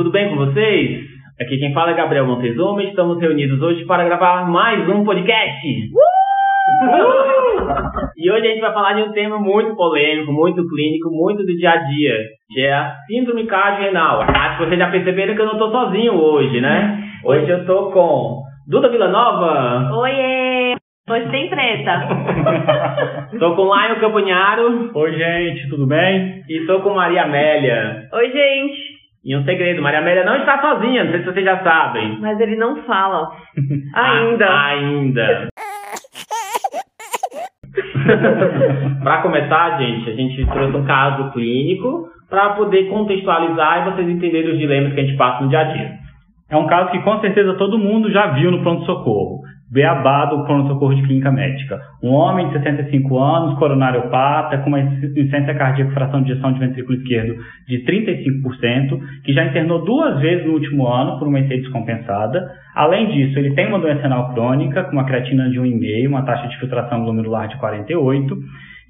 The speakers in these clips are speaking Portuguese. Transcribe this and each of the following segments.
tudo bem com vocês? Aqui quem fala é Gabriel Montezuma e estamos reunidos hoje para gravar mais um podcast. e hoje a gente vai falar de um tema muito polêmico, muito clínico, muito do dia a dia, que é a síndrome cardiorrenal. Acho que vocês já perceberam que eu não estou sozinho hoje, né? Hoje eu estou com Duda Villanova. Oiê! Hoje tem treta. Estou com Lion Campanharo. Oi, gente, tudo bem? E estou com Maria Amélia. Oi, gente. E um segredo, Maria Amélia não está sozinha, não sei se vocês já sabem. Mas ele não fala. Ainda. Ah, ainda. para começar, gente, a gente trouxe um caso clínico para poder contextualizar e vocês entenderem os dilemas que a gente passa no dia a dia. É um caso que com certeza todo mundo já viu no pronto-socorro. Beabá do pronto-socorro de clínica médica. Um homem de 65 anos, coronariopata, com uma insuficiência cardíaca, fração de ejeção de ventrículo esquerdo de 35%, que já internou duas vezes no último ano por uma IC descompensada. Além disso, ele tem uma doença renal crônica, com uma creatina de 1,5, uma taxa de filtração glomerular de 48,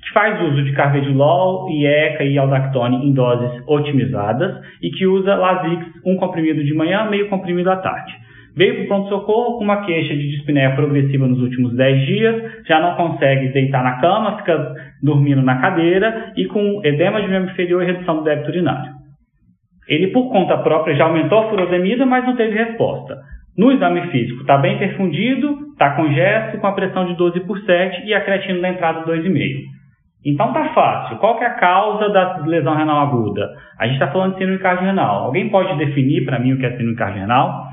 que faz uso de carvedilol, IECA e aldactone em doses otimizadas e que usa Lasix, um comprimido de manhã, meio comprimido à tarde. Veio para o pronto-socorro com uma queixa de dispneia progressiva nos últimos 10 dias, já não consegue deitar na cama, fica dormindo na cadeira e com edema de membro inferior e redução do débito urinário. Ele, por conta própria, já aumentou a furosemida, mas não teve resposta. No exame físico, está bem perfundido, está congesto, com a pressão de 12 por 7 e a creatina da entrada 2,5. Então tá fácil. Qual que é a causa da lesão renal aguda? A gente está falando de síndrome cardiorrenal. Alguém pode definir para mim o que é síndrome cardiorrenal?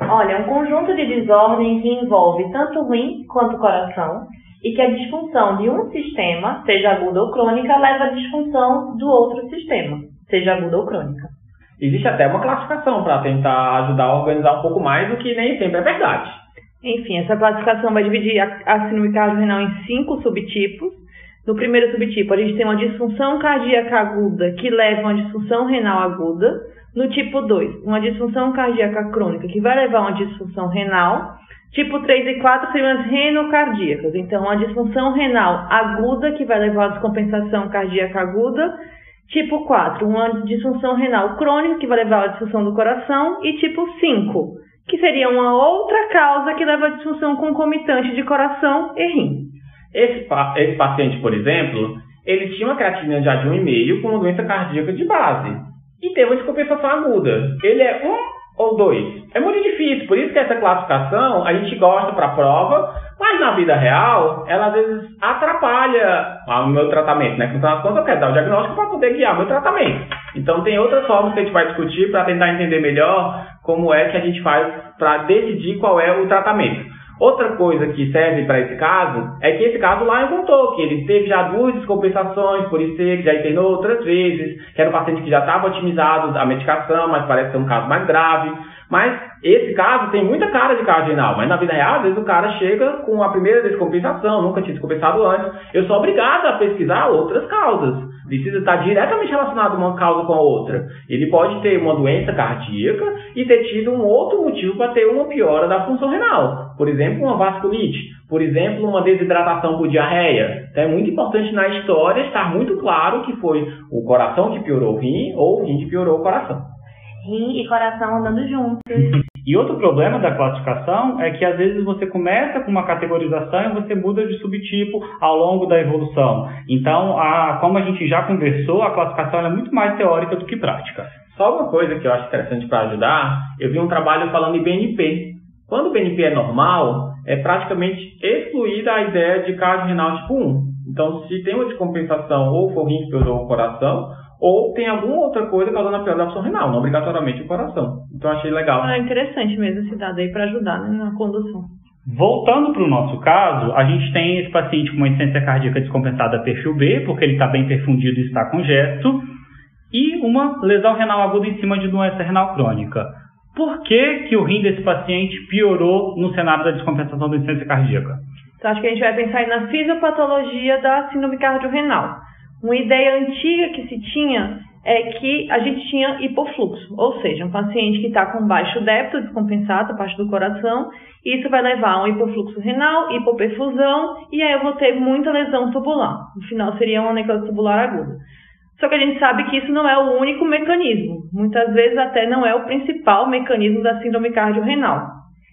Olha, é um conjunto de desordem que envolve tanto o rim quanto o coração e que a disfunção de um sistema, seja aguda ou crônica, leva à disfunção do outro sistema, seja aguda ou crônica. Existe até uma classificação para tentar ajudar a organizar um pouco mais, o que nem sempre é verdade. Enfim, essa classificação vai dividir a, a síndrome cardiorrenal em cinco subtipos. No primeiro subtipo, a gente tem uma disfunção cardíaca aguda que leva a uma disfunção renal aguda. No tipo 2, uma disfunção cardíaca crônica que vai levar a uma disfunção renal. Tipo 3 e 4 seriam as renocardíacas. Então, uma disfunção renal aguda que vai levar a descompensação cardíaca aguda. Tipo 4, uma disfunção renal crônica que vai levar à disfunção do coração. E tipo 5, que seria uma outra causa que leva à disfunção concomitante de coração e rim. Esse, esse paciente, por exemplo, ele tinha uma creatina já de 1,5 com uma doença cardíaca de base e tem uma descompensação aguda. Ele é um ou dois. É muito difícil, por isso que essa classificação a gente gosta para a prova, mas na vida real ela às vezes atrapalha o meu tratamento, né? Então, quando eu quero dar o diagnóstico para poder guiar o meu tratamento. Então tem outras formas que a gente vai discutir para tentar entender melhor como é que a gente faz para decidir qual é o tratamento. Outra coisa que serve para esse caso é que esse caso lá contou que ele teve já duas descompensações por IC, que já internou outras vezes, que era um paciente que já estava otimizado a medicação, mas parece ser um caso mais grave. Mas esse caso tem muita cara de caso renal, mas na vida real, às vezes o cara chega com a primeira descompensação, nunca tinha descompensado antes. Eu sou obrigado a pesquisar outras causas. Precisa estar diretamente relacionado uma causa com a outra. Ele pode ter uma doença cardíaca e ter tido um outro motivo para ter uma piora da função renal. Por exemplo, uma vasculite. Por exemplo, uma desidratação por diarreia. Então é muito importante na história estar muito claro que foi o coração que piorou o rim ou o rim que piorou o coração rim e coração andando juntos. E outro problema da classificação é que às vezes você começa com uma categorização e você muda de subtipo ao longo da evolução. Então, a, como a gente já conversou, a classificação é muito mais teórica do que prática. Só uma coisa que eu acho interessante para ajudar, eu vi um trabalho falando em BNP. Quando o BNP é normal, é praticamente excluída a ideia de cardio renal tipo 1. Então, se tem uma descompensação ou for rim que piorou o coração, ou tem alguma outra coisa causando a pior da função renal, não obrigatoriamente o coração. Então achei legal. Ah, interessante mesmo esse dado aí para ajudar né, na condução. Voltando para o nosso caso, a gente tem esse paciente com uma insuficiência cardíaca descompensada perfil B, porque ele está bem perfundido e está congesto, e uma lesão renal aguda em cima de doença renal crônica. Por que, que o rim desse paciente piorou no cenário da descompensação da insuficiência cardíaca? Então, acho que a gente vai pensar aí na fisiopatologia da síndrome cardiorrenal. Uma ideia antiga que se tinha é que a gente tinha hipofluxo, ou seja, um paciente que está com baixo débito descompensado, a parte do coração, isso vai levar a um hipofluxo renal, hipoperfusão, e aí eu vou ter muita lesão tubular. No final seria uma necrose tubular aguda. Só que a gente sabe que isso não é o único mecanismo. Muitas vezes até não é o principal mecanismo da síndrome cardiorrenal.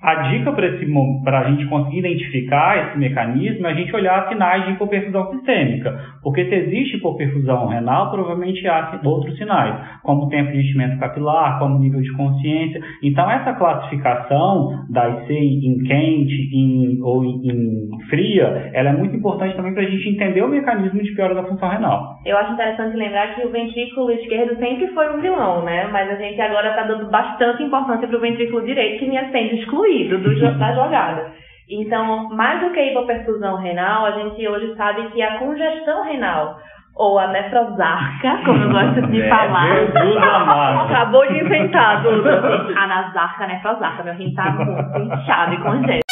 A dica para a gente conseguir identificar esse mecanismo é a gente olhar sinais de hipoperfusão sistêmica, porque se existe hipoperfusão renal, provavelmente há outros sinais, como tempo de enchimento capilar, como nível de consciência. Então, essa classificação da IC em quente em, ou em, fria, ela é muito importante também para a gente entender o mecanismo de piora da função renal. Eu acho interessante lembrar que o ventrículo esquerdo sempre foi um vilão, né? Mas a gente agora está dando bastante importância para o ventrículo direito, que vinha sendo excluído excluído do, da jogada. Então, mais do que a hipoperfusão renal, a gente hoje sabe que a congestão renal ou a nefrosarca, como eu gosto de é, falar. Jesus amado. Acabou de inventar, Duda. A nasarca, a nefrosarca. Meu rim tá muito inchado e congestado.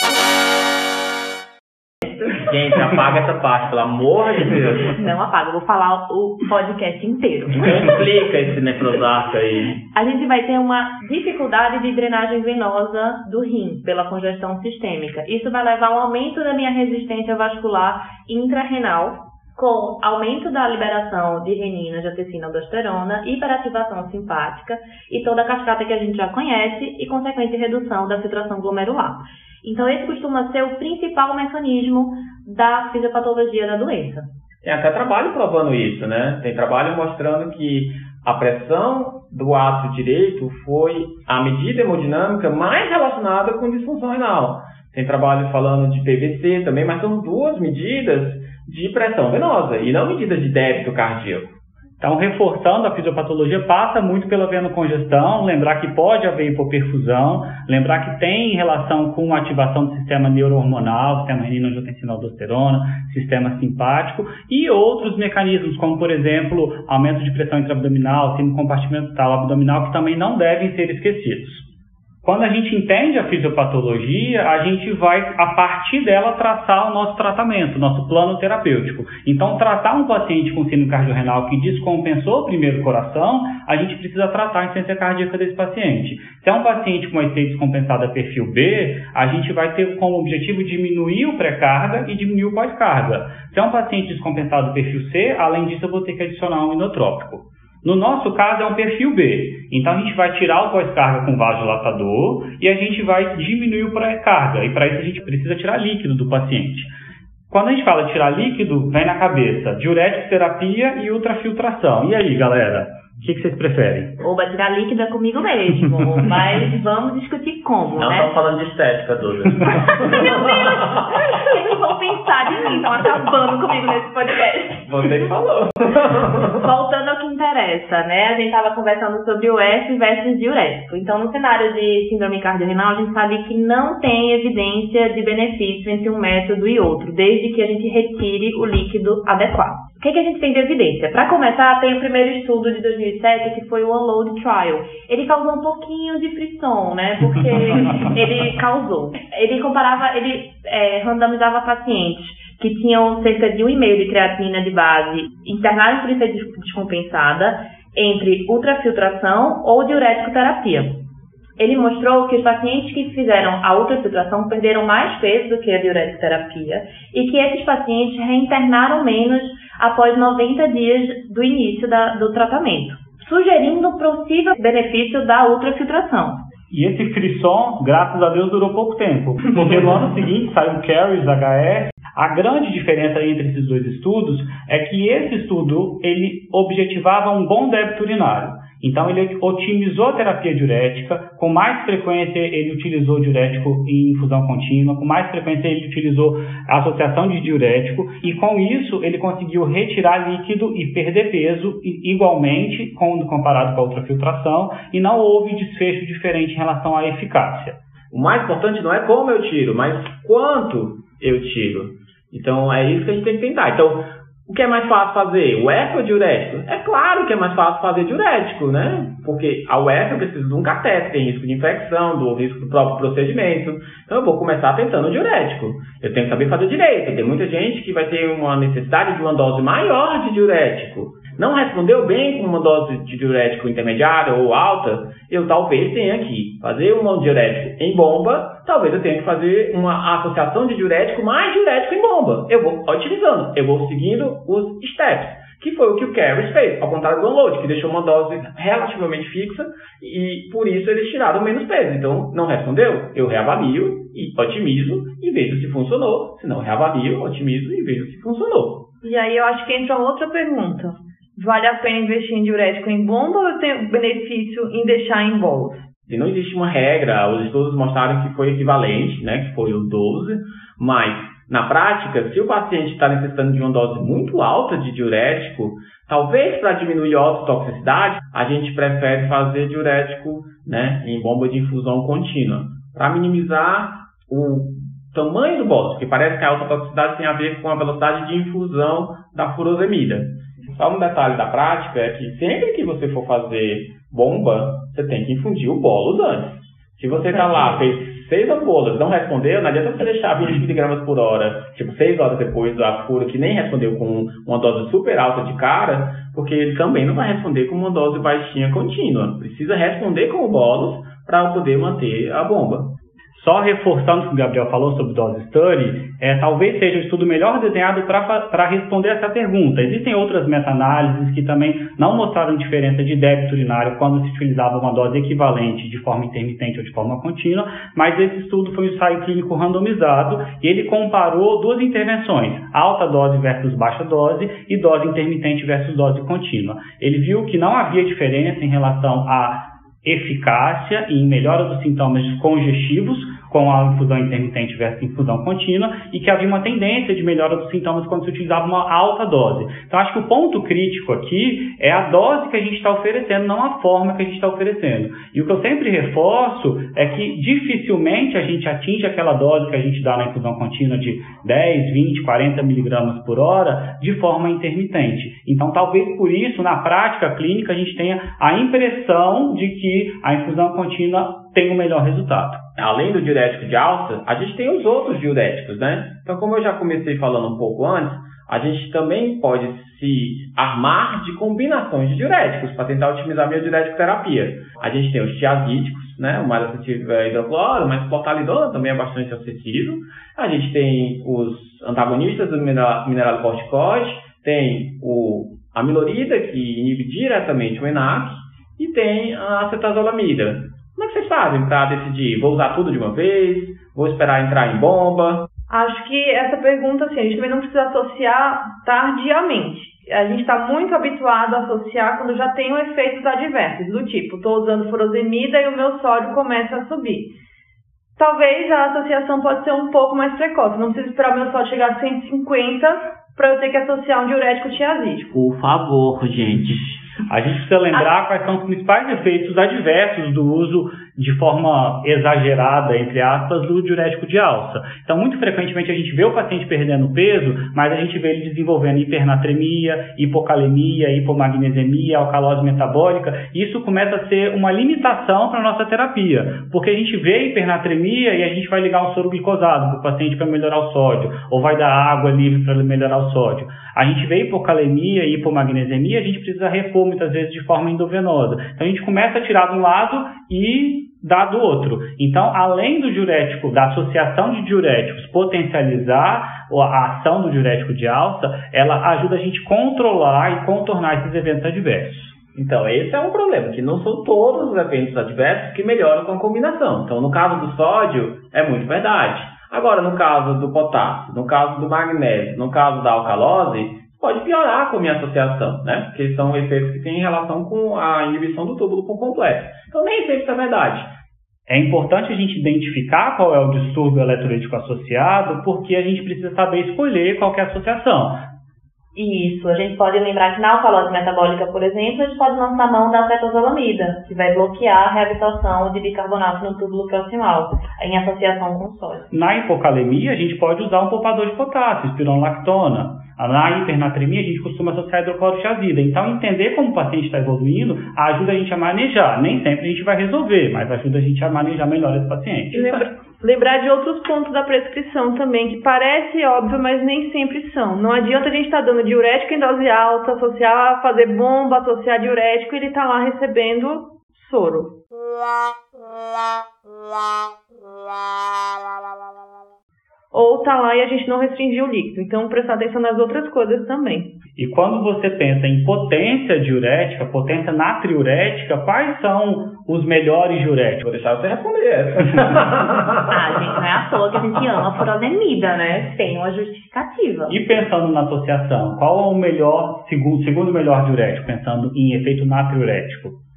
Gente, apaga essa parte, pelo amor de Deus. Não apaga, eu vou falar o podcast inteiro. Explica esse nefrosarco aí. A gente vai ter uma dificuldade de drenagem venosa do rim pela congestão sistêmica. Isso vai levar a um aumento da minha resistência vascular intrarrenal, com aumento da liberação de renina, angiotensina, aldosterona, hiperativação simpática e toda a cascata que a gente já conhece e consequente redução da filtração glomerular. Então, esse costuma ser o principal mecanismo da fisiopatologia da doença. Tem até trabalho provando isso, né? Tem trabalho mostrando que a pressão do ato direito foi a medida hemodinâmica mais relacionada com disfunção renal. Tem trabalho falando de PVC também, mas são duas medidas de pressão venosa e não medidas de débito cardíaco. Então, reforçando a fisiopatologia, passa muito pela venocongestão, lembrar que pode haver hipoperfusão, lembrar que tem relação com ativação do sistema neurohormonal, sistema renina-angiotensina-aldosterona, sistema simpático e outros mecanismos, como, por exemplo, aumento de pressão intraabdominal, síndrome compartimental abdominal, que também não devem ser esquecidos. Quando a gente entende a fisiopatologia, a gente vai, a partir dela, traçar o nosso tratamento, nosso plano terapêutico. Então, tratar um paciente com síndrome cardiorrenal que descompensou o primeiro coração, a gente precisa tratar a insuficiência cardíaca desse paciente. Se é um paciente com uma IC descompensada perfil B, a gente vai ter como objetivo diminuir o pré-carga e diminuir o pós-carga. Se é um paciente descompensado perfil C, além disso, eu vou ter que adicionar um inotrópico. No nosso caso é um perfil B. Então a gente vai tirar o pós-carga com vasodilatador e a gente vai diminuir o pré-carga. E para isso a gente precisa tirar líquido do paciente. Quando a gente fala tirar líquido, vem na cabeça diurético terapia e ultrafiltração. E aí, galera? O que, que, vocês preferem? Oba, tirar líquida comigo mesmo. mas vamos discutir como, Não né? estamos falando de estética, Duda. Meu Deus! O que vão pensar de mim? Estão acabando comigo nesse podcast. Você que falou. Voltando ao que interessa, né? A gente estava conversando sobre o F versus diurético. Então, no cenário de síndrome cardiorrenal, a gente sabe que não tem evidência de benefício entre um método e outro, desde que a gente retire o líquido adequado. O que, que a gente tem de evidência? Para começar, tem o primeiro estudo de 2007, que foi o Unload Trial. Ele causou um pouquinho de frição, né? Porque ele causou. Ele comparava, ele é, randomizava pacientes que tinham cerca de 1,5 de creatinina de base internados por isso descompensada entre ultrafiltração ou diurético terapia. Ele mostrou que os pacientes que fizeram a ultrafiltração perderam mais peso do que a diurético terapia e que esses pacientes reinternaram menos após 90 dias do início da, do tratamento, sugerindo um possível benefício da ultrafiltração. E esse frisson, graças a Deus, durou pouco tempo, porque no ano seguinte saiu o CARES HS. A grande diferença entre esses dois estudos é que esse estudo ele objetivava um bom débito urinário. Então, ele otimizou a terapia diurética, com mais frequência ele utilizou diurético em infusão contínua, com mais frequência ele utilizou a associação de diurético, e com isso ele conseguiu retirar líquido e perder peso igualmente quando comparado com a ultrafiltração, e não houve desfecho diferente em relação à eficácia. O mais importante não é como eu tiro, mas quanto eu tiro. Então, é isso que a gente tem que tentar. Então, o que é mais fácil fazer? O F ou diurético? É claro que é mais fácil fazer diurético, né? Porque a UF eu preciso de um catéter, tem risco de infecção, do risco do próprio procedimento. Então eu vou começar tentando o diurético. Eu tenho que saber fazer direito. Tem muita gente que vai ter uma necessidade de uma dose maior de diurético não respondeu bem com uma dose de diurético intermediária ou alta, eu talvez tenha que fazer um diurético em bomba, talvez eu tenha que fazer uma associação de diurético mais diurético em bomba. Eu vou otimizando, eu vou seguindo os steps. que foi o que o Carries fez, ao contrário do download, que deixou uma dose relativamente fixa e por isso eles tiraram menos peso. Então, não respondeu? Eu reavalio e otimizo e vejo se funcionou. Se não, reavalio, otimizo e vejo se funcionou. E aí eu acho que entra outra pergunta. Vale a pena investir em diurético em bomba ou tem benefício em deixar em bolos? E não existe uma regra, os estudos mostraram que foi equivalente, né, que foi o 12, mas na prática, se o paciente está necessitando de uma dose muito alta de diurético, talvez para diminuir a autotoxicidade, a gente prefere fazer diurético né, em bomba de infusão contínua, para minimizar o tamanho do bolo, porque parece que a autotoxicidade tem a ver com a velocidade de infusão da furosemida. Só um detalhe da prática é que sempre que você for fazer bomba, você tem que infundir o bolo antes. Se você está lá, fez seis ampolas, não respondeu, não adianta você deixar 20 miligramas por hora, tipo, seis horas depois da cura, que nem respondeu com uma dose super alta de cara, porque ele também não vai responder com uma dose baixinha contínua. Precisa responder com o bolos para poder manter a bomba. Só reforçando o que o Gabriel falou sobre dose study, é, talvez seja o estudo melhor desenhado para responder essa pergunta. Existem outras meta-análises que também não mostraram diferença de débito urinário quando se utilizava uma dose equivalente de forma intermitente ou de forma contínua, mas esse estudo foi um ensaio clínico randomizado e ele comparou duas intervenções, alta dose versus baixa dose e dose intermitente versus dose contínua. Ele viu que não havia diferença em relação a eficácia e em melhora dos sintomas congestivos com a infusão intermitente versus infusão contínua e que havia uma tendência de melhora dos sintomas quando se utilizava uma alta dose. Então, acho que o ponto crítico aqui é a dose que a gente está oferecendo, não a forma que a gente está oferecendo. E o que eu sempre reforço é que dificilmente a gente atinge aquela dose que a gente dá na infusão contínua de 10, 20, 40 miligramas por hora de forma intermitente. Então, talvez por isso, na prática clínica, a gente tenha a impressão de que a infusão contínua tem o um melhor resultado além do diurético de alça, a gente tem os outros diuréticos, né? Então, como eu já comecei falando um pouco antes, a gente também pode se armar de combinações de diuréticos para tentar otimizar a minha terapia. A gente tem os tiazídicos, né? O mais acessível é hidrocloro, mas clortalidona também é bastante acessível. A gente tem os antagonistas do mineralocorticoide, tem o amilorida, que inibe diretamente o ENaC, e tem a acetazolamida. Como é que vocês fazem para decidir? Vou usar tudo de uma vez? Vou esperar entrar em bomba? Acho que essa pergunta, assim, a gente também não precisa associar tardiamente. A gente está muito habituado a associar quando já tem um efeitos adversos, do tipo, estou usando furosemida e o meu sódio começa a subir. Talvez a associação pode ser um pouco mais precoce. Não preciso esperar o meu sódio chegar a 150 para eu ter que associar um diurético tiazídico. Por favor, gente. A gente precisa lembrar quais são os principais efeitos adversos do uso de forma exagerada, entre aspas, do diurético de alça. Então, muito frequentemente a gente vê o paciente perdendo peso, mas a gente vê ele desenvolvendo hipernatremia, hipocalemia, hipomagnesemia, alcalose metabólica. Isso começa a ser uma limitação para a nossa terapia, porque a gente vê hipernatremia e a gente vai ligar um soro glicosado para o paciente para melhorar o sódio, ou vai dar água livre para melhorar o sódio. A gente vê hipocalemia e hipomagnesemia, a gente precisa repor muitas vezes de forma endovenosa. Então, a gente começa a tirar de um lado e dá do outro. Então, além do diurético, da associação de diuréticos potencializar a ação do diurético de alça, ela ajuda a gente a controlar e contornar esses eventos adversos. Então, esse é um problema, que não são todos os eventos adversos que melhoram com a combinação. Então, no caso do sódio, é muito verdade. Agora, no caso do potássio, no caso do magnésio, no caso da alcalose, pode piorar com a minha associação, né? Porque são efeitos que têm relação com a inibição do túbulo por completo. Então nem sempre é verdade. É importante a gente identificar qual é o distúrbio eletrolítico associado, porque a gente precisa saber escolher qual é a associação. Isso, a gente pode lembrar que na alcalose metabólica, por exemplo, a gente pode lançar mão da cetozolamida, que vai bloquear a reabsorção de bicarbonato no túbulo proximal, em associação com sódio. Na hipocalemia, a gente pode usar um poupador de potássio, espironolactona. Na hipernatremia, a gente costuma associar hidroclorotiazida. Então, entender como o paciente está evoluindo ajuda a gente a manejar. Nem sempre a gente vai resolver, mas ajuda a gente a manejar melhor esse paciente. Lembra, lembrar de outros pontos da prescrição também, que parece óbvio, mas nem sempre são. Não adianta a gente estar tá dando diurético em dose alta, associar, fazer bomba, associar diurético, e ele está lá recebendo soro. ou tá lá e a gente não restringiu o líquido. Então, prestar atenção nas outras coisas também. E quando você pensa em potência diurética, potência natriurética, quais são os melhores diuréticos? Vou deixar você responder essa. ah, gente, não é à toa que a gente ama a furosemida, né? Tem uma justificativa. E pensando na associação, qual é o melhor, segundo, segundo melhor diurético, pensando em efeito natriurético?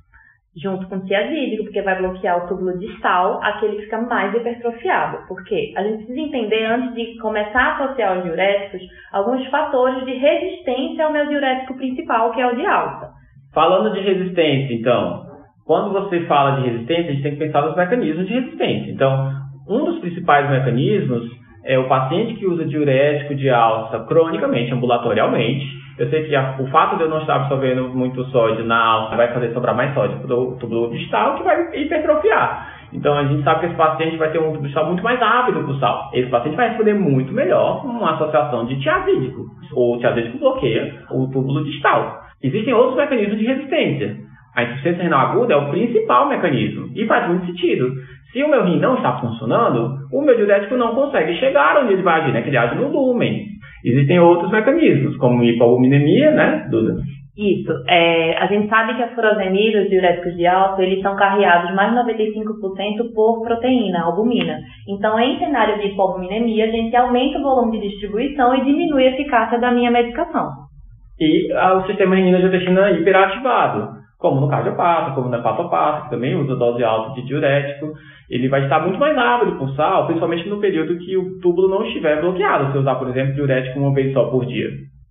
Junto com o tiazídico, porque vai bloquear o túbulo distal, aquele que fica mais hipertrofiado. Porque a gente precisa entender, antes de começar a associar os diuréticos, alguns fatores de resistência ao meu diurético principal, que é o de alta. Falando de resistência, então, quando você fala de resistência, a gente tem que pensar nos mecanismos de resistência. Então, um dos principais mecanismos é o paciente que usa diurético de alça cronicamente, ambulatorialmente, eu sei que a, o fato de eu não estar absorvendo muito sódio na alça vai fazer sobrar mais sódio para o tubo distal, que vai hipertrofiar. Então a gente sabe que esse paciente vai ter um tubo distal muito mais rápido o sal. Esse paciente vai responder muito melhor com uma associação de tiazídico. O tiazídico bloqueia o túbulo distal. Existem outros mecanismos de resistência. A insuficiência renal aguda é o principal mecanismo e faz muito sentido. Se o meu rim não está funcionando, o meu diurético não consegue chegar onde ele vai agir, né? Que ele age no lumen. Existem outros mecanismos, como hipoalbuminemia, né, Duda? Isso. É, a gente sabe que a furosemida, os diuréticos de alta, eles são carreados mais de 95% por proteína, albumina. Então, em cenário de hipoalbuminemia, a gente aumenta o volume de distribuição e diminui a eficácia da minha medicação. E ah, o sistema renina-angiotensina hiperativado como no cardiopata, como no hepatopata, que também usa dose alta de diurético, ele vai estar muito mais rápido por sal, principalmente no período que o túbulo não estiver bloqueado, se usar, por exemplo, diurético uma vez só por dia.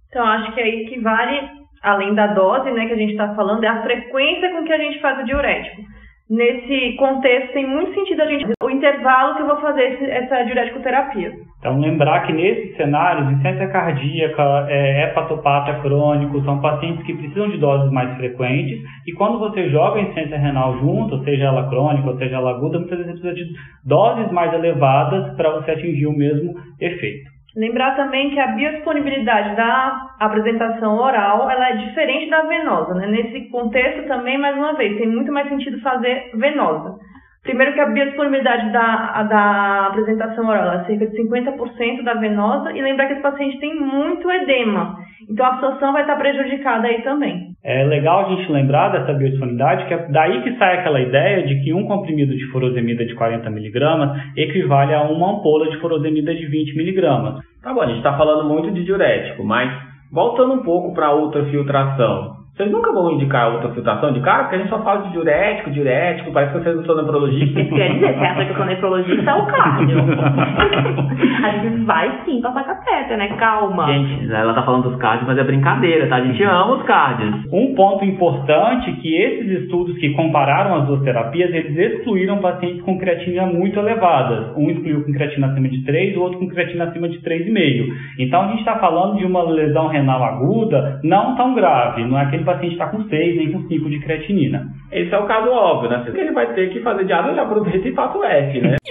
Então, acho que aí que vale, além da dose, né, que a gente está falando, é a frequência com que a gente faz o diurético. Nesse contexto, tem muito sentido a gente o intervalo que eu vou fazer esse, essa diurético terapia. Então, lembrar que nesses cenários, insuficiência cardíaca, é, hepatopata crônico, são pacientes que precisam de doses mais frequentes. E quando você joga a insuficiência renal junto, seja ela crônica ou seja ela aguda, muitas vezes você precisa de doses mais elevadas para você atingir o mesmo efeito. Lembrar também que a biodisponibilidade da apresentação oral ela é diferente da venosa. Né? Nesse contexto também, mais uma vez, tem muito mais sentido fazer venosa. Primeiro que a biodisponibilidade da, da apresentação oral é cerca de 50% da venosa e lembrar que esse paciente tem muito edema. Então a absorção vai estar prejudicada aí também. É legal a gente lembrar dessa biodisponibilidade, que é daí que sai aquela ideia de que um comprimido de furosemida de 40mg equivale a uma ampola de furosemida de 20mg. Tá bom, a gente está falando muito de diurético, mas voltando um pouco para a ultrafiltração. Vocês nunca vão indicar ultrafiltração de cara, porque a gente só fala de diurético, diurético, parece que vocês não são nefrologistas. Quer dizer, você acha que eu sou nefrologista é o cardio. a gente vai sim passar catéter, né? Calma. Gente, ela tá falando dos cardios, mas é brincadeira, tá? A gente ama os cardios. Um ponto importante é que esses estudos que compararam as duas terapias, eles excluíram pacientes com creatina muito elevadas. Um excluiu com creatina acima de 3, o outro com creatina acima de 3,5. Então a gente está falando de uma lesão renal aguda não tão grave, não é aquele paciente está com 6 nem com 5 de creatinina. Esse é o caso óbvio, né? Porque ele vai ter que fazer diálise, eu já aproveito e faço F, né?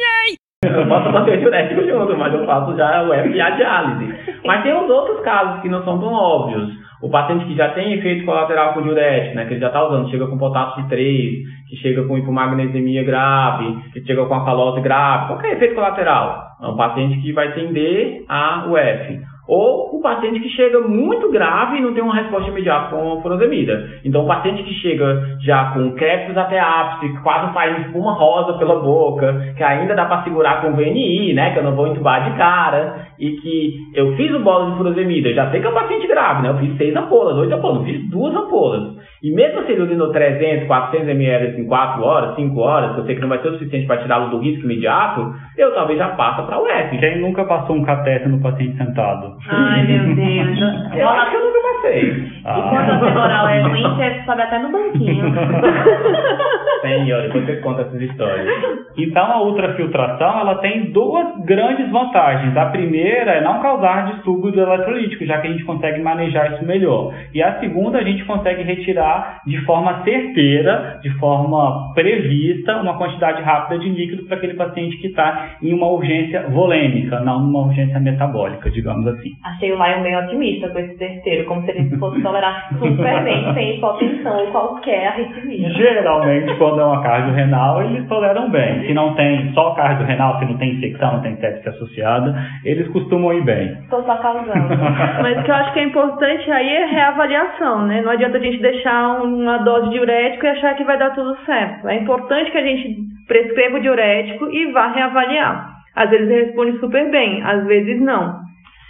Eu posso fazer o diurético junto, mas eu faço já o F e a diálise. Mas tem os outros casos que não são tão óbvios. O paciente que já tem efeito colateral com diurético, né, que ele já está usando, chega com potássio de 3, que chega com hipomagnesemia grave, que chega com a calose grave, qualquer efeito colateral. É um paciente que vai tender a UF ou o paciente que chega muito grave e não tem uma resposta imediata com a furosemida. Então, o paciente que chega já com crépitos até ápice, quase saindo espuma rosa pela boca, que ainda dá para segurar com VNI, né, que eu não vou entubar de cara, e que eu fiz o bolo de furosemida, já sei que é um paciente grave, né, eu fiz seis ampolas, oito ampolas, fiz duas ampolas. E mesmo se ele urinou 300, 400 ml em 4 horas, 5 horas, que eu sei que não vai ser o suficiente para tirá-lo do risco imediato, eu talvez já passe para o F. Quem nunca passou um catéter no paciente sentado? Ai, meu Deus. eu acho que eu nunca passei. Ah. E quando a femoral é ruim, você sobe até no banquinho. Senhor, depois você conta essas histórias. Então, a ultrafiltração, ela tem duas grandes vantagens. A primeira é não causar distúrbios eletrolíticos, já que a gente consegue manejar isso melhor. E a segunda, a gente consegue retirar de forma certeira, de forma prevista, uma quantidade rápida de líquido para aquele paciente que está em uma urgência volêmica, não numa urgência metabólica, digamos assim. Achei o Lion bem otimista com esse terceiro, como se ele fosse tolerar super bem sem hipotensão ou qualquer arritmia. Geralmente, quando é uma cardiorrenal, eles toleram bem. Se não tem só cardiorrenal, se não tem infecção, não tem sepse associada, eles costumam ir bem. Estou só causando. Mas o que eu acho que é importante aí é reavaliação, né? Não adianta a gente deixar uma dose de diurético e achar que vai dar tudo certo. É importante que a gente prescreva o diurético e vá reavaliar. Às vezes ele responde super bem, às vezes não.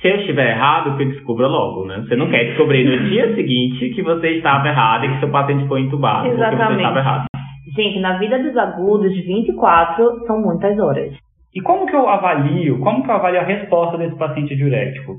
Se eu estiver errado, que descubra logo, né? Você não quer descobrir no dia seguinte que você estava errado e que seu paciente foi entubado Exatamente. porque você estava errado. Gente, na vida dos agudos, 24 são muitas horas. E como que eu avalio, como que eu avalio a resposta desse paciente diurético?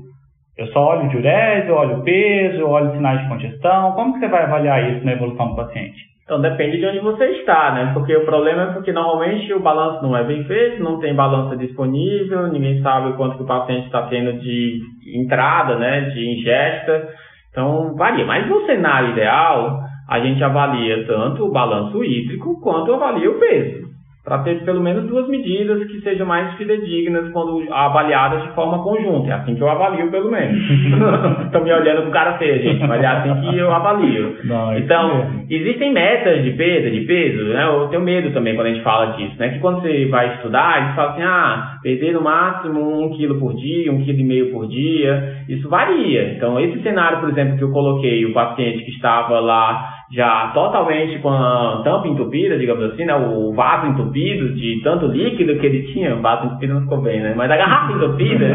Eu só olho o diurese, eu olho o peso, eu olho sinais de congestão. Como que você vai avaliar isso na evolução do paciente? Então depende de onde você está, né? Porque o problema é porque normalmente o balanço não é bem feito, não tem balança disponível, ninguém sabe quanto que o paciente está tendo de entrada, né? De ingesta. Então varia. Mas no cenário ideal, a gente avalia tanto o balanço hídrico quanto avalia o peso para ter pelo menos duas medidas que sejam mais fidedignas quando avaliadas de forma conjunta. É assim que eu avalio, pelo menos. Estão me olhando com cara feia, gente, mas é assim que eu avalio. Não, então, existem metas de perda de peso, né? Eu tenho medo também quando a gente fala disso, né? Que quando você vai estudar, eles falam assim, ah, perder no máximo um quilo por dia, um quilo e meio por dia. Isso varia. Então, esse cenário, por exemplo, que eu coloquei, o paciente que estava lá já totalmente com a tampa entupida, digamos assim, né? O vaso entupido de tanto líquido que ele tinha. O vaso entupido não ficou bem, né? Mas a garrafa entupida.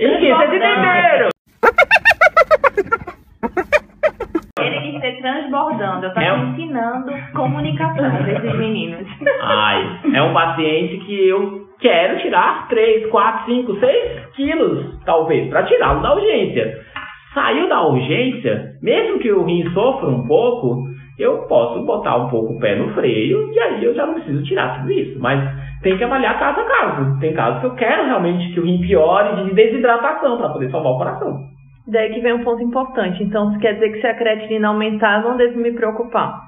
Entenderam! Ele quis ser transbordando. Eu tava É um- ensinando comunicação desses meninos. Ai, é um paciente que eu quero tirar 3, 4, 5, 6 quilos, talvez, para tirá-lo da urgência. Saiu da urgência, mesmo que o rim sofra um pouco, eu posso botar um pouco o pé no freio e aí eu já não preciso tirar tudo isso. Mas tem que avaliar caso a caso. Tem casos que eu quero realmente que o rim piore de desidratação para poder salvar o coração. Daí que vem um ponto importante. Então, isso quer dizer que se a creatinina aumentar, não devo me preocupar.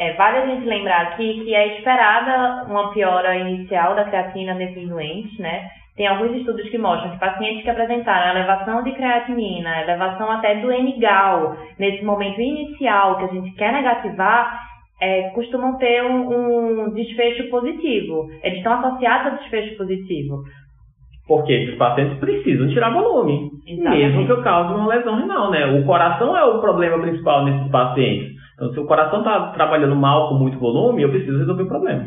É, vale a gente lembrar aqui que é esperada uma piora inicial da creatina nesses doentes, né? Tem alguns estudos que mostram que pacientes que apresentaram elevação de creatinina, elevação até do N-gal, nesse momento inicial que a gente quer negativar, é, costumam ter um, um desfecho positivo. Eles estão associados a desfecho positivo. Porque esses pacientes precisam tirar volume, Exatamente. mesmo que eu cause uma lesão renal, né? O coração é o problema principal nesses pacientes. Então, se o coração está trabalhando mal com muito volume, eu preciso resolver o problema.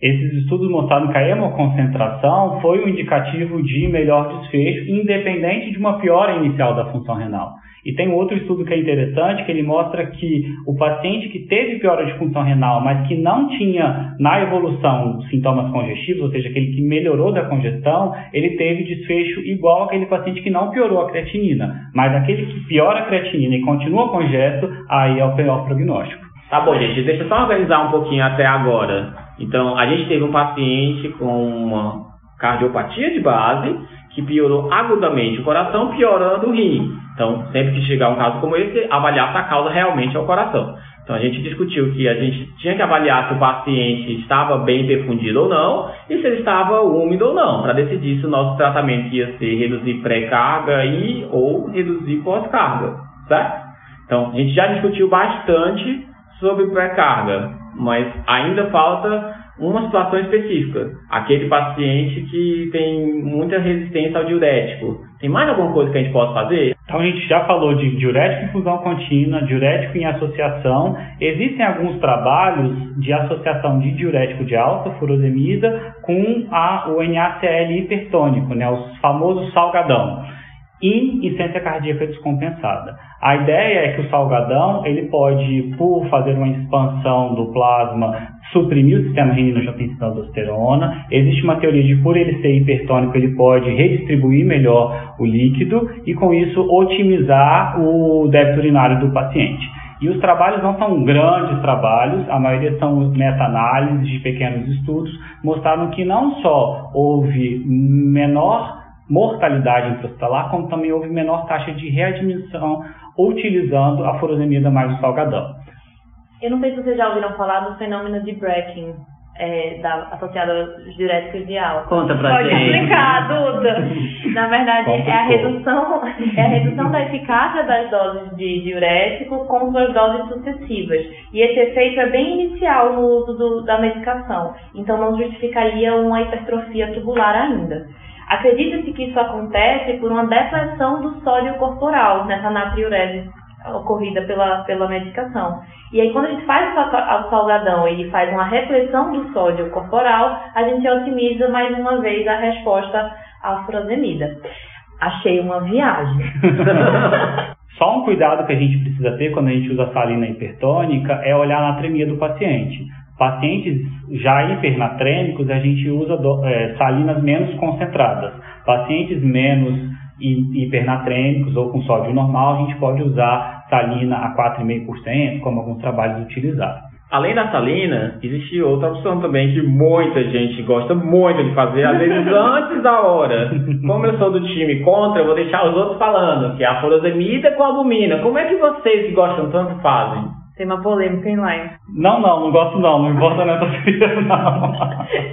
Esses estudos mostraram que a hemoconcentração foi um indicativo de melhor desfecho, independente de uma piora inicial da função renal. E tem outro estudo que é interessante, que ele mostra que o paciente que teve piora de função renal, mas que não tinha na evolução sintomas congestivos, ou seja, aquele que melhorou da congestão, ele teve desfecho igual àquele paciente que não piorou a creatinina. Mas aquele que piora a creatinina e continua congesto, aí é o pior prognóstico. Tá bom, gente, deixa eu só organizar um pouquinho até agora. Então, a gente teve um paciente com uma cardiopatia de base que piorou agudamente o coração, piorando o rim. Então, sempre que chegar um caso como esse, avaliar se a causa realmente é o coração. Então, a gente discutiu que a gente tinha que avaliar se o paciente estava bem perfundido ou não e se ele estava úmido ou não, para decidir se o nosso tratamento ia ser reduzir pré-carga e ou reduzir pós-carga, certo? Então, a gente já discutiu bastante sobre pré-carga, mas ainda falta uma situação específica. Aquele paciente que tem muita resistência ao diurético. Tem mais alguma coisa que a gente possa fazer? Então a gente já falou de diurético em fusão contínua, diurético em associação. Existem alguns trabalhos de associação de diurético de alta furosemida com a, o NaCl hipertônico, né, o famoso salgadão, em insuficiência cardíaca descompensada. A ideia é que o salgadão ele pode, por fazer uma expansão do plasma, suprimir o sistema renina-angiotensina-aldosterona. Existe uma teoria de por ele ser hipertônico, ele pode redistribuir melhor o líquido e com isso otimizar o débito urinário do paciente. E os trabalhos não são grandes trabalhos, a maioria são meta-análises de pequenos estudos, mostraram que não só houve menor mortalidade intrahospitalar, como também houve menor taxa de readmissão utilizando a furosemida mais o salgadão. Eu não sei se vocês já ouviram falar do fenômeno de Breaking. é, da, associada aos diuréticos de álcool. Conta pra Pode gente. explicar, Duda. Na verdade, é a redução, é a redução da eficácia das doses de diurético com suas doses sucessivas. E esse efeito é bem inicial no uso do- da medicação. Então não justificaria uma hipertrofia tubular ainda. Acredita-se que isso acontece por uma depressão do sódio corporal nessa natriurese ocorrida pela, pela medicação. E aí, quando a gente faz o sa- o salgadão e faz uma repressão do sódio corporal, a gente otimiza mais uma vez a resposta à furosemida. Achei uma viagem. Só um cuidado que a gente precisa ter quando a gente usa salina hipertônica é olhar a natremia do paciente. Pacientes já hipernatrêmicos, a gente usa do- é, salinas menos concentradas. Pacientes menos hi- hipernatrêmicos ou com sódio normal, a gente pode usar salina a 4,5%, como alguns trabalhos utilizaram. Além da salina, existe outra opção também que muita gente gosta muito de fazer, às vezes antes da hora. Como eu sou do time contra, eu vou deixar os outros falando, que é a furosemida com albumina. Como é que vocês que gostam tanto fazem? Tem uma polêmica em live. Não, não, não gosto não, não importa nessa fria não.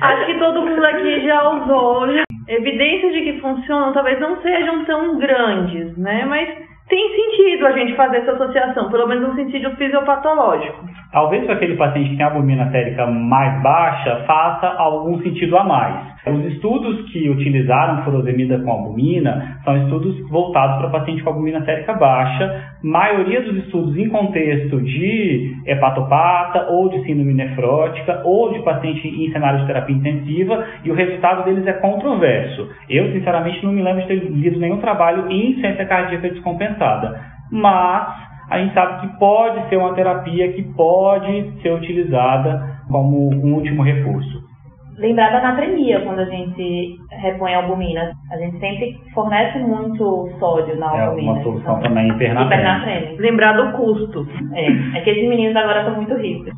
Acho que todo mundo aqui já usou. já- Evidências de que funcionam talvez não sejam tão grandes, né? Mas tem sentido a gente fazer essa associação, pelo menos no sentido fisiopatológico. Talvez para aquele paciente que tem a albumina sérica mais baixa faça algum sentido a mais. Os estudos que utilizaram furosemida com albumina são estudos voltados para paciente com albumina sérica baixa. maioria dos estudos em contexto de hepatopata ou de síndrome nefrótica ou de paciente em cenário de terapia intensiva e o resultado deles é controverso. Eu, sinceramente, não me lembro de ter lido nenhum trabalho em ciência cardíaca descompensada. Mas a gente sabe que pode ser uma terapia que pode ser utilizada como um último recurso. Lembrar da natremia quando a gente repõe a albumina. A gente sempre fornece muito sódio na É albumina. uma solução então, também hipernatrêmica. Lembrar do custo. É. é que esses meninos agora estão muito ricos.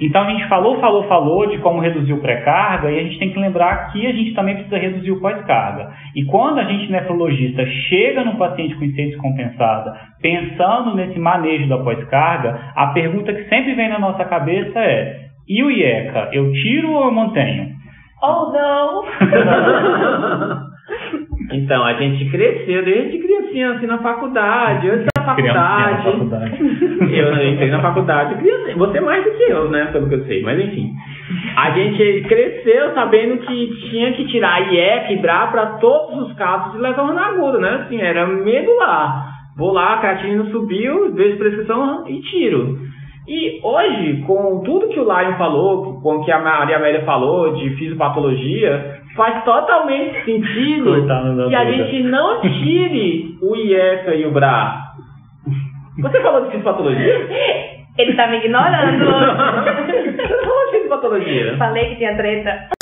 Então a gente falou, falou, falou de como reduzir o pré-carga e a gente tem que lembrar que a gente também precisa reduzir o pós-carga. E quando a gente, nefrologista, chega no paciente com IC descompensada, pensando nesse manejo da pós-carga, a pergunta que sempre vem na nossa cabeça é: e o IECA, eu tiro ou eu mantenho? Oh, não! Então, a gente cresceu desde criancinha, assim, na faculdade, antes da faculdade. faculdade. Eu entrei na faculdade, criança, você mais do que eu, né? Pelo que eu sei, mas enfim. A gente cresceu sabendo que tinha que tirar IEC e BRA para todos os casos de lesão aguda, né? Assim, era medular. Vou lá, a creatinina subiu, vejo prescrição e tiro. E hoje, com tudo que o Lion falou, com o que a Maria Amélia falou de fisiopatologia, faz totalmente sentido Coitado que a gente não tire o IECA e o BRA. Você falou de fisiopatologia? Ele tá me ignorando. Você não falou de fisiopatologia. Falei que tinha treta.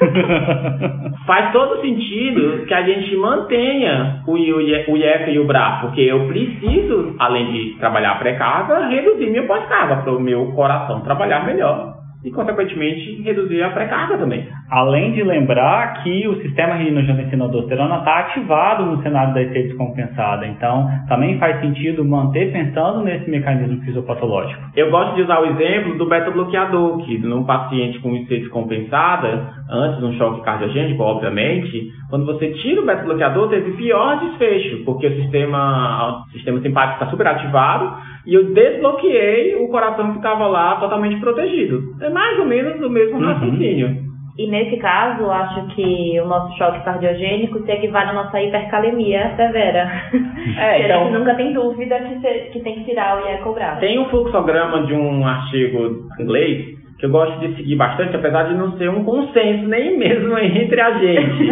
Faz todo sentido que a gente mantenha o, o, o IECA e o BRA, porque eu preciso, além de trabalhar pré-carga, reduzir minha pós-carga para o meu coração trabalhar melhor e, consequentemente, reduzir a pré-carga também. Além de lembrar que o sistema renina-angiotensina-aldosterona está ativado no cenário da IC descompensada, então também faz sentido manter pensando nesse mecanismo fisiopatológico. Eu gosto de usar o exemplo do beta-bloqueador, que num paciente com IC descompensada, antes de um choque cardiogênico, obviamente, quando você tira o beta-bloqueador, teve pior desfecho, porque o sistema, o sistema simpático está superativado e eu desbloqueei, o coração ficava lá totalmente protegido. É mais ou menos o mesmo Uhum. raciocínio. E nesse caso, acho que o nosso choque cardiogênico se equivale à nossa hipercalemia severa. É, que a então- gente nunca tem dúvida que, se- que tem que tirar o IE cobrado. Tem um fluxograma de um artigo em inglês que eu gosto de seguir bastante, apesar de não ser um consenso nem mesmo entre a gente.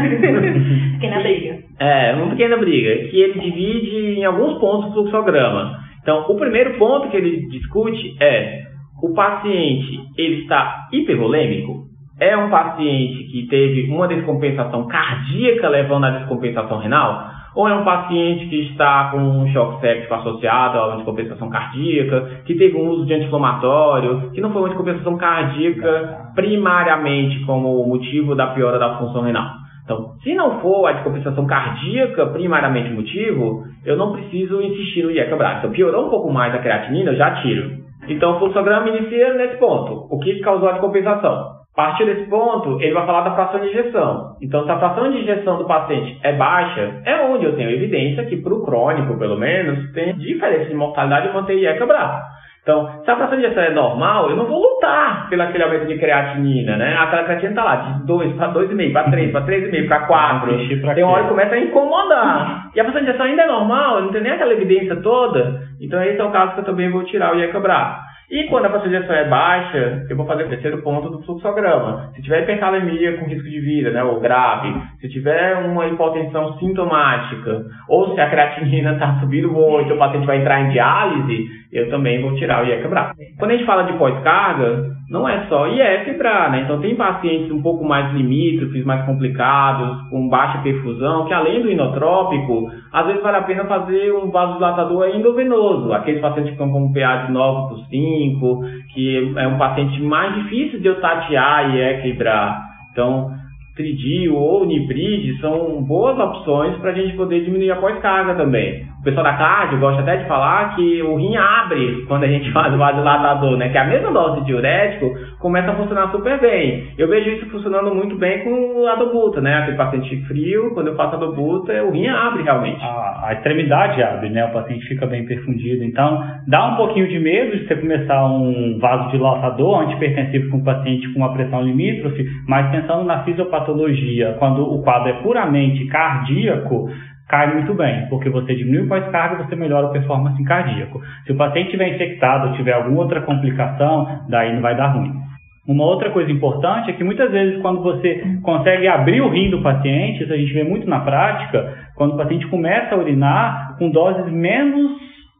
Pequena briga. É, uma pequena briga, que ele divide em alguns pontos o fluxograma. Então, o primeiro ponto que ele discute é o paciente, ele está hipervolêmico? É um paciente que teve uma descompensação cardíaca levando à descompensação renal? Ou é um paciente que está com um choque séptico associado a uma descompensação cardíaca, que teve um uso de anti-inflamatório, que não foi uma descompensação cardíaca primariamente como motivo da piora da função renal? Então, se não for a descompensação cardíaca primariamente o motivo, eu não preciso insistir no IECA BRA. Então, piorou um pouco mais a creatinina, eu já tiro. Então o fluxograma inicia nesse ponto. O que causou a descompensação? A partir desse ponto, ele vai falar da fração de injeção. Então, se a fração de injeção do paciente é baixa, é onde eu tenho evidência que, para o crônico, pelo menos, tem diferença de mortalidade manter IECA bravo. Então, se a fração de é normal, eu não vou lutar pelo aquele aumento de creatinina, né? Aquela creatinina está lá de 2 para 2,5, para 3, para 3,5, para 4. Tem uma hora que começa a incomodar. E a fração de ainda é normal, não tem nem aquela evidência toda. Então, esse é o caso que eu também vou tirar o IECA bravo. E quando a injeção é baixa, eu vou fazer o terceiro ponto do fluxograma. Se tiver hipercalemia com risco de vida, né, ou grave, se tiver uma hipotensão sintomática, ou se a creatinina está subindo muito, o paciente vai entrar em diálise, eu também vou tirar o IECA bravo. Quando a gente fala de pós-carga, não é só IF BRA, né? Então tem pacientes um pouco mais limítrofes, mais complicados, com baixa perfusão, que além do inotrópico, às vezes vale a pena fazer um vasodilatador endovenoso. Aqueles pacientes que estão com um PA de 9 por 5, que é um paciente mais difícil de eu tatear e equilibrar. Então, Tridio ou Nibrid são boas opções para a gente poder diminuir a pós-carga também. O pessoal da cardio gosta até de falar que o rim abre quando a gente faz o vasodilatador, né? Que a mesma dose de diurético começa a funcionar super bem. Eu vejo isso funcionando muito bem com a dobuta, né? Aquele paciente frio, quando eu faço a dobuta, o rim abre realmente. A, a extremidade abre, né? O paciente fica bem perfundido. Então, dá um pouquinho de medo de você começar um vasodilatador antipertensivo com um paciente com uma pressão limítrofe, mas pensando na fisiopatologia, quando o quadro é puramente cardíaco, cai muito bem, porque você diminui o pós-carga, você melhora a performance cardíaco. Se o paciente estiver infectado tiver alguma outra complicação, daí não vai dar ruim. Uma outra coisa importante é que muitas vezes quando você consegue abrir o rim do paciente, isso a gente vê muito na prática, quando o paciente começa a urinar com doses menos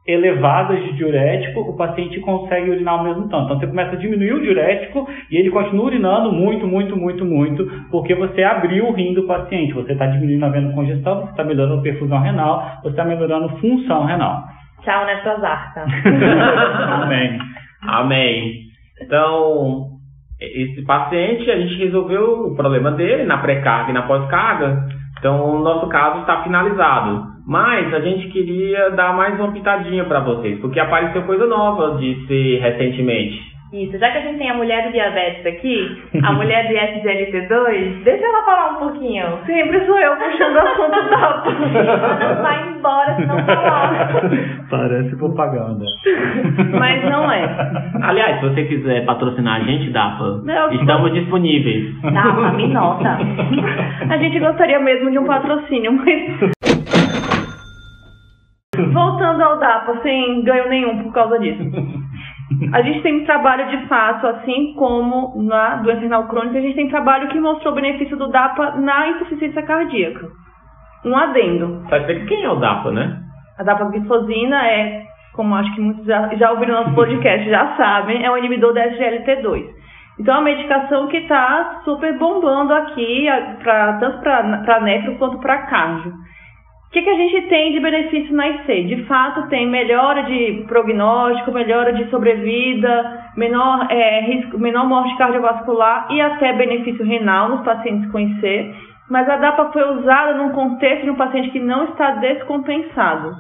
elevadas de diurético, o paciente consegue urinar ao mesmo tanto. Então você começa a diminuir o diurético e ele continua urinando muito, muito, muito, muito, porque você abriu o rim do paciente. Você está diminuindo a vena congestão, você está melhorando a perfusão renal, você está melhorando a função renal. Tchau, Nestosarca. Amém. Amém. Então, esse paciente, a gente resolveu o problema dele na pré-carga e na pós-carga. Então, o nosso caso está finalizado. Mas a gente queria dar mais uma pitadinha para vocês, porque apareceu coisa nova de ser recentemente. Isso, já que a gente tem a mulher do diabetes aqui, a mulher do SGLT2, deixa ela falar um pouquinho. Sempre sou eu puxando o assunto da Ana vai embora se não falar. Parece propaganda. Mas não é. Aliás, se você quiser patrocinar a gente, não, estamos disponíveis. Dafa, me nota. A gente gostaria mesmo de um patrocínio, mas Voltando ao DAPA, sem ganho nenhum por causa disso. A gente tem trabalho de fato, assim como na doença renal crônica, a gente tem trabalho que mostrou o benefício do DAPA na insuficiência cardíaca. Um adendo. Vai ser quem é o DAPA, né? A dapaglifosina é, como acho que muitos já, já ouviram nosso podcast, já sabem, é um inibidor da SGLT2. Então, é uma medicação que está super bombando aqui, pra, tanto para nefro quanto para cardio. O que, que, a gente tem de benefício na IC? De fato, tem melhora de prognóstico, melhora de sobrevida, menor, é, risco, menor morte cardiovascular e até benefício renal nos pacientes com IC. Mas a DAPA foi usada num contexto de um paciente que não está descompensado.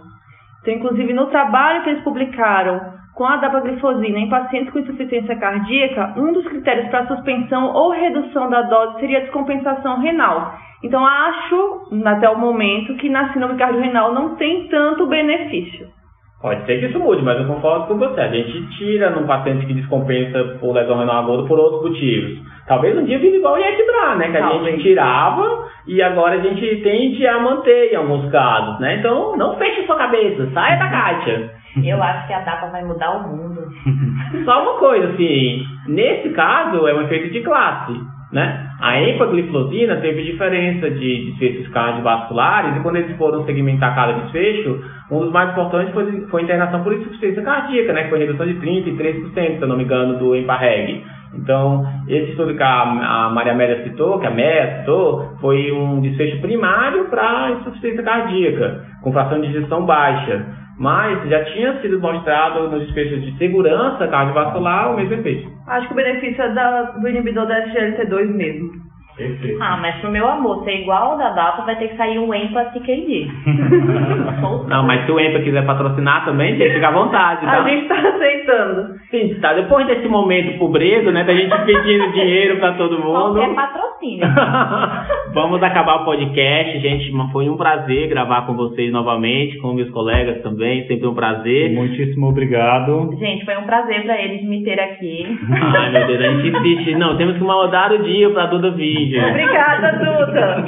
Então, inclusive, no trabalho que eles publicaram com a dapaglifosina em pacientes com insuficiência cardíaca, um dos critérios para suspensão ou redução da dose seria a descompensação renal. Então, acho, até o momento, que na síndrome cardiorrenal não tem tanto benefício. Pode ser que isso mude, mas eu concordo com você. A gente tira num paciente que descompensa por lesão renal aguda por outros motivos. Talvez um dia vire igual ia quebrar, né? Que a Talvez. gente tirava e agora a gente tende a manter em alguns casos, né? Então, não feche sua cabeça, saia da caixa. Eu acho que a DAPA vai mudar o mundo. Só uma coisa, assim, nesse caso é um efeito de classe. Né? A empagliflozina teve diferença de desfechos cardiovasculares e quando eles foram segmentar cada desfecho, um dos mais importantes foi, foi a internação por insuficiência cardíaca, né? que foi redução de 30% e 3%, se eu não me engano, do EMPA-REG. Então, esse estudo que a, a Maria Amélia citou, que a Méia citou, foi um desfecho primário para insuficiência cardíaca, com fração de injeção baixa mas já tinha sido mostrado nos desfechos de segurança cardiovascular o mesmo efeito. Acho que o benefício é da, do inibidor da SGLT2 mesmo. Perfeito. Ah, mas pro meu amor ser igual ao da Dapa, vai ter que sair um EMPA CKD. Não, mas se o EMPA quiser patrocinar também, gente, fica à vontade, tá? A gente tá aceitando. Sim, tá. Depois desse momento pobredo, né, da gente pedindo dinheiro pra todo mundo. Qualquer patrocínio. Vamos acabar o podcast, gente. Foi um prazer gravar com vocês novamente, com meus colegas também, sempre um prazer. Muitíssimo obrigado. Gente, foi um prazer pra eles me ter aqui. Ai, meu Deus, a gente insiste. Não, temos que mudar o dia pra Duda Obrigada, Duda.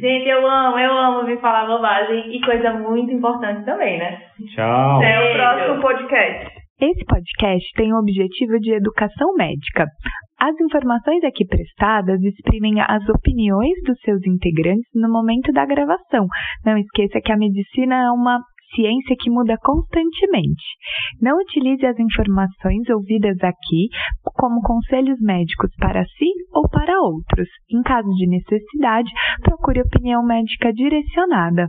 Gente, eu amo, eu amo vir falar bobagem e coisa muito importante também, né? Tchau. Até o próximo podcast. Esse podcast tem o objetivo de educação médica. As informações aqui prestadas exprimem as opiniões dos seus integrantes no momento da gravação. Não esqueça que a medicina é uma ciência que muda constantemente. Não utilize as informações ouvidas aqui como conselhos médicos para si ou para outros. Em caso de necessidade, procure opinião médica direcionada.